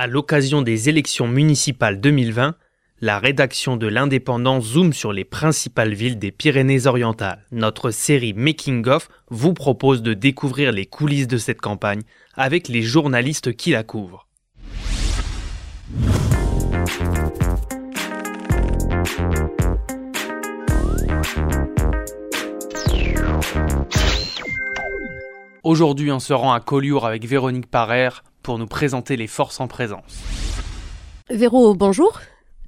À l'occasion des élections municipales 2020, la rédaction de l'Indépendant zoome sur les principales villes des Pyrénées-Orientales. Notre série Making of vous propose de découvrir les coulisses de cette campagne avec les journalistes qui la couvrent. Aujourd'hui, on se rend à Collioure avec Véronique Parer pour nous présenter les forces en présence. Véro, bonjour.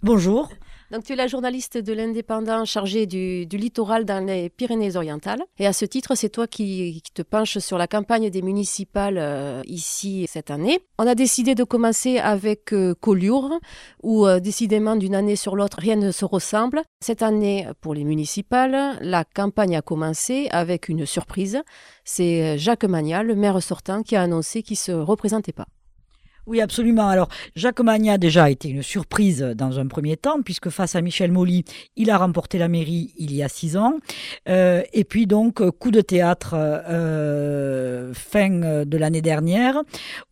Bonjour. Donc, tu es la journaliste de l'Indépendant chargée du, littoral dans les Pyrénées-Orientales. Et à ce titre, c'est toi qui, te penches sur la campagne des municipales euh, ici cette année. On a décidé de commencer avec euh, Collioure, où euh, décidément d'une année sur l'autre, rien ne se ressemble. Cette année, pour les municipales, la campagne a commencé avec une surprise. C'est Jacques Magnat, le maire sortant, qui a annoncé qu'il ne se représentait pas. Oui, absolument. Alors, Jacques Magna déjà été une surprise dans un premier temps, puisque face à Michel Molly, il a remporté la mairie il y a six ans. Euh, et puis donc, coup de théâtre euh, fin de l'année dernière,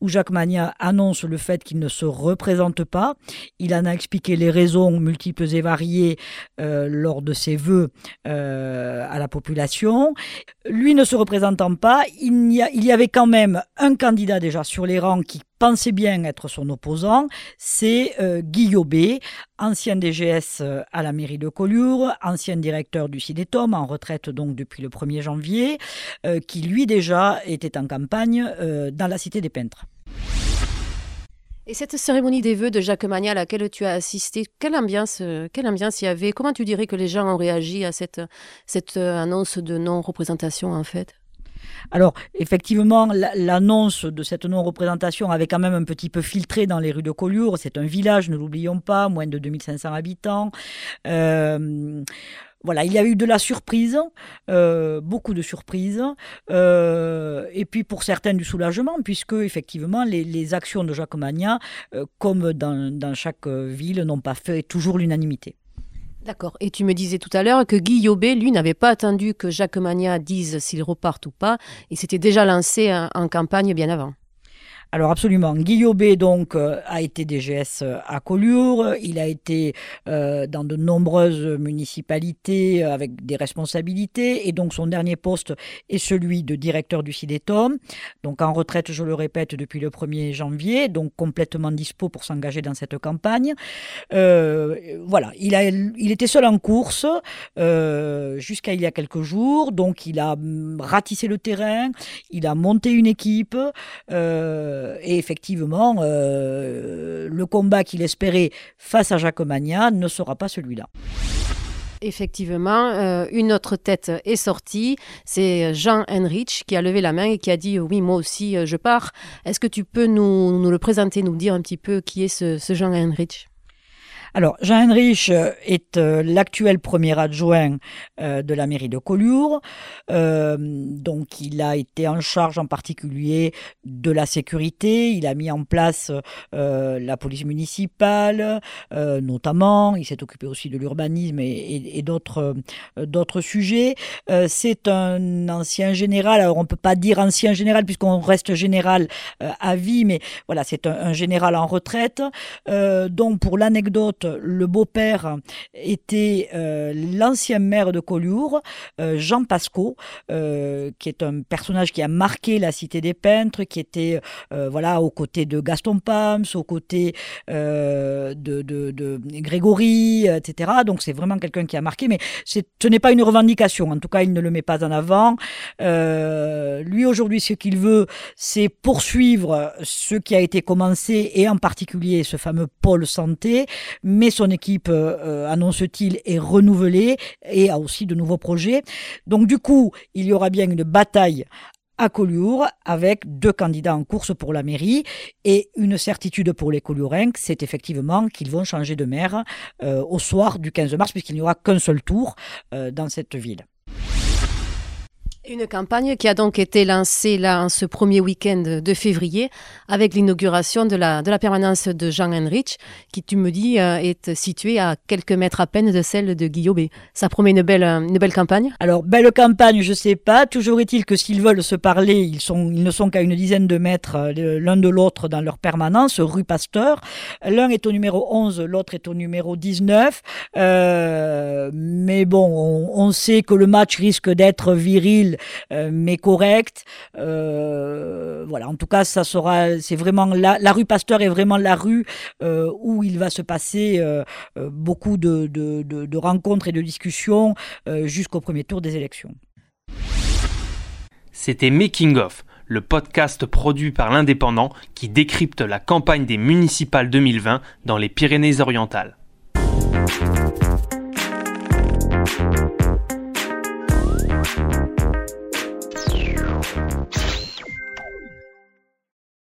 où Jacques Magna annonce le fait qu'il ne se représente pas. Il en a expliqué les raisons multiples et variées euh, lors de ses vœux à la population. Lui ne se représentant pas, il y avait quand même un candidat déjà sur les rangs qui pensait bien être son opposant, c'est euh, Guillaume ancien DGS euh, à la mairie de Collioure, ancien directeur du CIDETOM, en retraite donc depuis le 1er janvier, euh, qui lui déjà était en campagne dans la Cité des Peintres. Et cette cérémonie des vœux de Jacques Magna à laquelle tu as assisté, quelle ambiance, quelle ambiance y avait? Comment tu dirais que les gens ont réagi à cette, cette annonce de non-représentation en fait? Alors, effectivement, l'annonce de cette non-représentation avait quand même un petit peu filtré dans les rues de Collioure. C'est un village, ne l'oublions pas, moins de 2500 habitants. Euh, voilà, il y a eu de la surprise, euh, beaucoup de surprises, euh, et puis pour certains du soulagement, puisque effectivement les, actions de Jacques Magna, comme dans chaque ville, n'ont pas fait toujours l'unanimité. D'accord. Et tu me disais tout à l'heure que Guy Yobé, lui, n'avait pas attendu que Jacques Magna dise s'il repart ou pas. Il s'était déjà lancé en campagne bien avant. Alors absolument. Guillaume donc euh, a été DGS euh, à Collioure. Il a été euh, dans de nombreuses municipalités avec des responsabilités et donc son dernier poste est celui de directeur du CIDETOM. Donc en retraite, je le répète, depuis le 1er janvier, donc complètement dispo pour s'engager dans cette campagne. voilà, il, était seul en course jusqu'à il y a quelques jours. Donc il a hum, ratissé le terrain, il a monté une équipe. Et effectivement, euh, le combat qu'il espérait face à Jacques Magna ne sera pas celui-là. Effectivement, euh, une autre tête est sortie, c'est Jean Henrich qui a levé la main et qui a dit oui, moi aussi je pars. Est-ce que tu peux nous, le présenter, nous dire un petit peu qui est ce, ce Jean Henrich? Alors, Jean Heinrich euh, est euh, l'actuel premier adjoint euh, de la mairie de Collioure. donc, il a été en charge en particulier de la sécurité. Il a mis en place la police municipale, notamment. Il s'est occupé aussi de l'urbanisme et, d'autres, sujets. C'est un ancien général. Alors, on ne peut pas dire ancien général puisqu'on reste général à vie, mais voilà, c'est un général en retraite. donc, pour l'anecdote, le beau-père était euh, l'ancien maire de Collioure, euh, Jean Pasco, euh, qui est un personnage qui a marqué la cité des peintres, qui était voilà aux côtés de Gaston Pams, aux côtés de, de, Grégory, etc. Donc c'est vraiment quelqu'un qui a marqué, mais ce n'est pas une revendication. En tout cas, il ne le met pas en avant. lui aujourd'hui, ce qu'il veut, c'est poursuivre ce qui a été commencé et en particulier ce fameux pôle santé mais son équipe, euh, euh, annonce-t-il, est renouvelée et a aussi de nouveaux projets. Donc du coup, il y aura bien une bataille à Collioure avec deux candidats en course pour la mairie et une certitude pour les Colliourins, c'est effectivement qu'ils vont changer de maire euh, au soir du 15 mars puisqu'il n'y aura qu'un seul tour dans cette ville. Une campagne qui a donc été lancée là en ce premier week-end de février avec l'inauguration de la, de la permanence de Jean Heinrich qui, tu me dis, euh, est située à quelques mètres à peine de celle de Guillaume. Ça promet une belle, une belle campagne? Alors, belle campagne, je sais pas. Toujours est-il que s'ils veulent se parler, ils, sont, ils ne sont qu'à une dizaine de mètres euh, l'un de l'autre dans leur permanence, rue Pasteur. L'un est au numéro 11, l'autre est au numéro 19. Euh, mais bon, on, sait que le match risque d'être viril euh, mais correct. Euh, voilà, en tout cas, ça sera, c'est vraiment la, rue Pasteur est vraiment la rue euh, où il va se passer beaucoup de, de, rencontres et de discussions jusqu'au premier tour des élections. C'était Making of, le podcast produit par l'Indépendant qui décrypte la campagne des municipales 2020 dans les Pyrénées-Orientales.